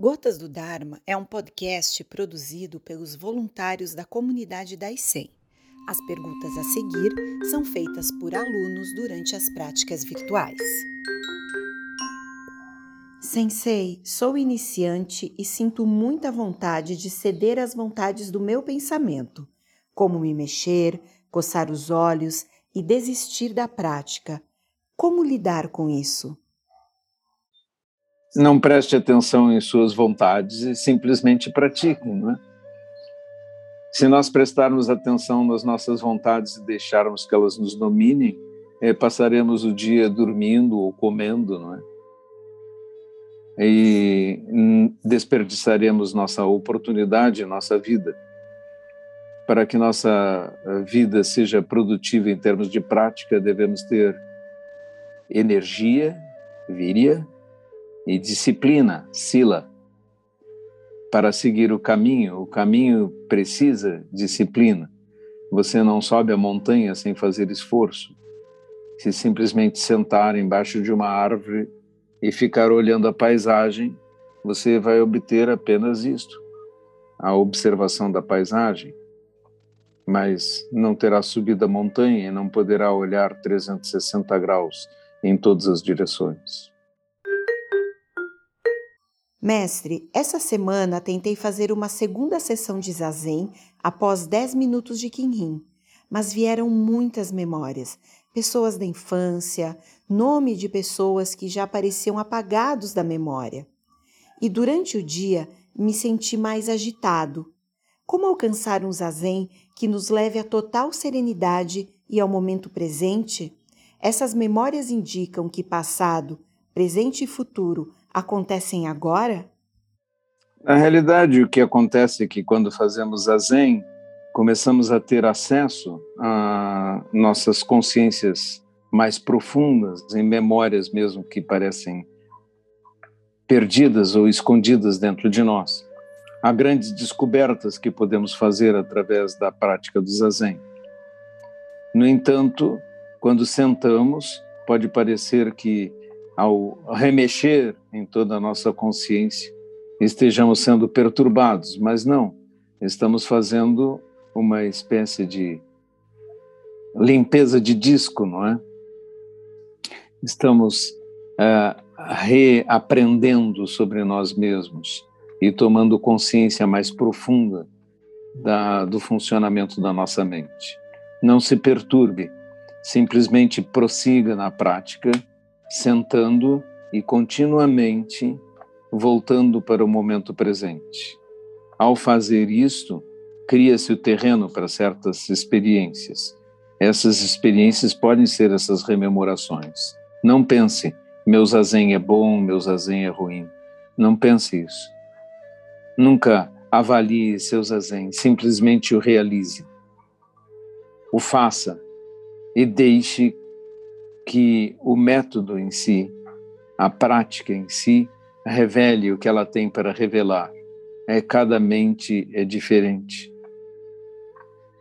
Gotas do Dharma é um podcast produzido pelos voluntários da comunidade da ICEM. As perguntas a seguir são feitas por alunos durante as práticas virtuais. Sensei, sou iniciante e sinto muita vontade de ceder às vontades do meu pensamento, como me mexer, coçar os olhos e desistir da prática. Como lidar com isso? Não preste atenção em suas vontades e simplesmente pratique, não é? Se nós prestarmos atenção nas nossas vontades e deixarmos que elas nos dominem, é, passaremos o dia dormindo ou comendo, não é? E desperdiçaremos nossa oportunidade, nossa vida. Para que nossa vida seja produtiva em termos de prática, devemos ter energia, viria, e disciplina, sila, para seguir o caminho. O caminho precisa disciplina. Você não sobe a montanha sem fazer esforço. Se simplesmente sentar embaixo de uma árvore e ficar olhando a paisagem, você vai obter apenas isto, a observação da paisagem. Mas não terá subido a montanha e não poderá olhar 360 graus em todas as direções. Mestre, essa semana tentei fazer uma segunda sessão de zazen após 10 minutos de quinrim, mas vieram muitas memórias, pessoas da infância, nome de pessoas que já pareciam apagados da memória. E durante o dia me senti mais agitado. Como alcançar um zazen que nos leve à total serenidade e ao momento presente? Essas memórias indicam que passado, presente e futuro acontecem agora? Na realidade, o que acontece é que quando fazemos a Zen, começamos a ter acesso a nossas consciências mais profundas, em memórias mesmo que parecem perdidas ou escondidas dentro de nós. Há grandes descobertas que podemos fazer através da prática do Zazen. No entanto, quando sentamos, pode parecer que ao remexer em toda a nossa consciência, estejamos sendo perturbados, mas não, estamos fazendo uma espécie de limpeza de disco, não é? Estamos uh, reaprendendo sobre nós mesmos e tomando consciência mais profunda da, do funcionamento da nossa mente. Não se perturbe, simplesmente prossiga na prática sentando e continuamente voltando para o momento presente. Ao fazer isto, cria-se o terreno para certas experiências. Essas experiências podem ser essas rememorações. Não pense, meu zazen é bom, meu zazen é ruim. Não pense isso. Nunca avalie seu zazen, simplesmente o realize. O faça e deixe que o método em si, a prática em si, revele o que ela tem para revelar. É cada mente é diferente.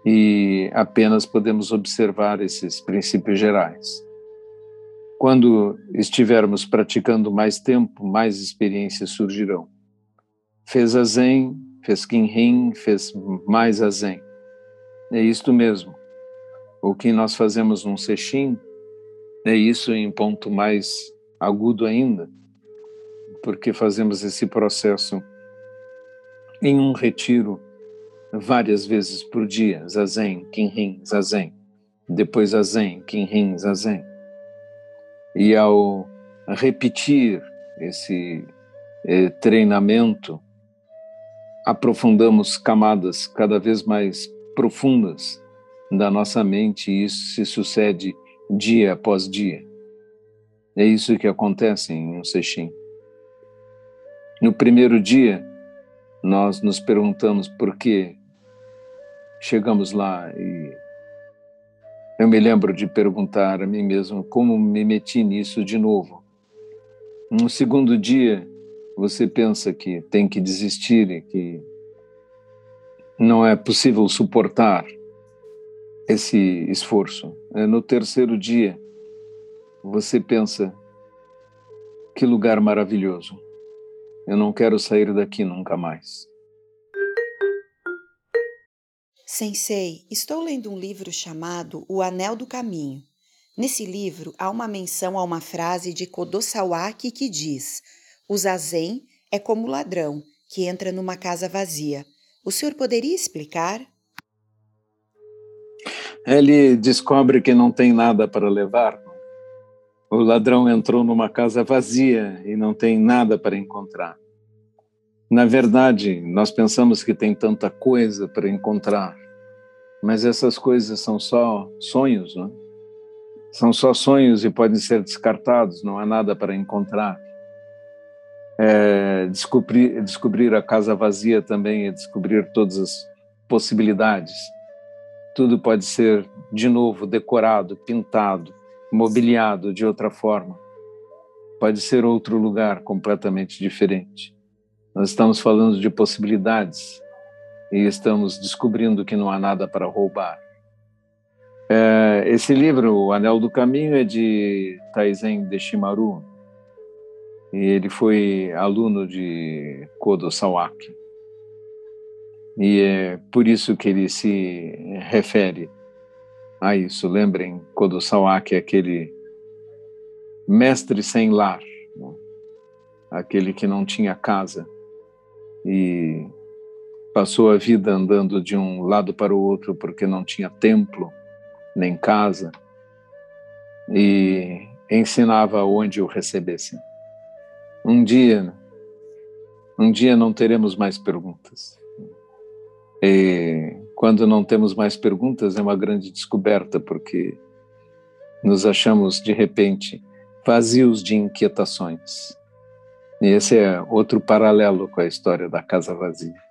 E apenas podemos observar esses princípios gerais. Quando estivermos praticando mais tempo, mais experiências surgirão. Fez a Zen, fez Kinrin, fez mais a Zen. É isto mesmo. O que nós fazemos num Sexim é isso em ponto mais agudo ainda, porque fazemos esse processo em um retiro várias vezes por dia, zazen, kinrin, zazen, depois zazen, kinrin, zazen. E ao repetir esse eh, treinamento, aprofundamos camadas cada vez mais profundas da nossa mente e isso se sucede dia após dia. É isso que acontece em um sexim. No primeiro dia, nós nos perguntamos por que chegamos lá e eu me lembro de perguntar a mim mesmo como me meti nisso de novo. No segundo dia, você pensa que tem que desistir e que não é possível suportar esse esforço. É, no terceiro dia, você pensa: que lugar maravilhoso. Eu não quero sair daqui nunca mais. Sensei, estou lendo um livro chamado O Anel do Caminho. Nesse livro há uma menção a uma frase de Kodo Sawaki que diz: O zazen é como o ladrão que entra numa casa vazia. O senhor poderia explicar? Ele descobre que não tem nada para levar. O ladrão entrou numa casa vazia e não tem nada para encontrar. Na verdade, nós pensamos que tem tanta coisa para encontrar, mas essas coisas são só sonhos, não? É? São só sonhos e podem ser descartados, não há nada para encontrar. É, descobrir, descobrir a casa vazia também é descobrir todas as possibilidades. Tudo pode ser, de novo, decorado, pintado, mobiliado de outra forma. Pode ser outro lugar completamente diferente. Nós estamos falando de possibilidades e estamos descobrindo que não há nada para roubar. É, esse livro, O Anel do Caminho, é de Taizen Deshimaru, e ele foi aluno de Kodo Sawaki. E é por isso que ele se refere a isso. Lembrem, Kodo Sawaki é aquele mestre sem lar, né? aquele que não tinha casa e passou a vida andando de um lado para o outro porque não tinha templo nem casa e ensinava onde o recebessem. Um dia, um dia não teremos mais perguntas. E quando não temos mais perguntas é uma grande descoberta, porque nos achamos de repente vazios de inquietações. E esse é outro paralelo com a história da casa vazia.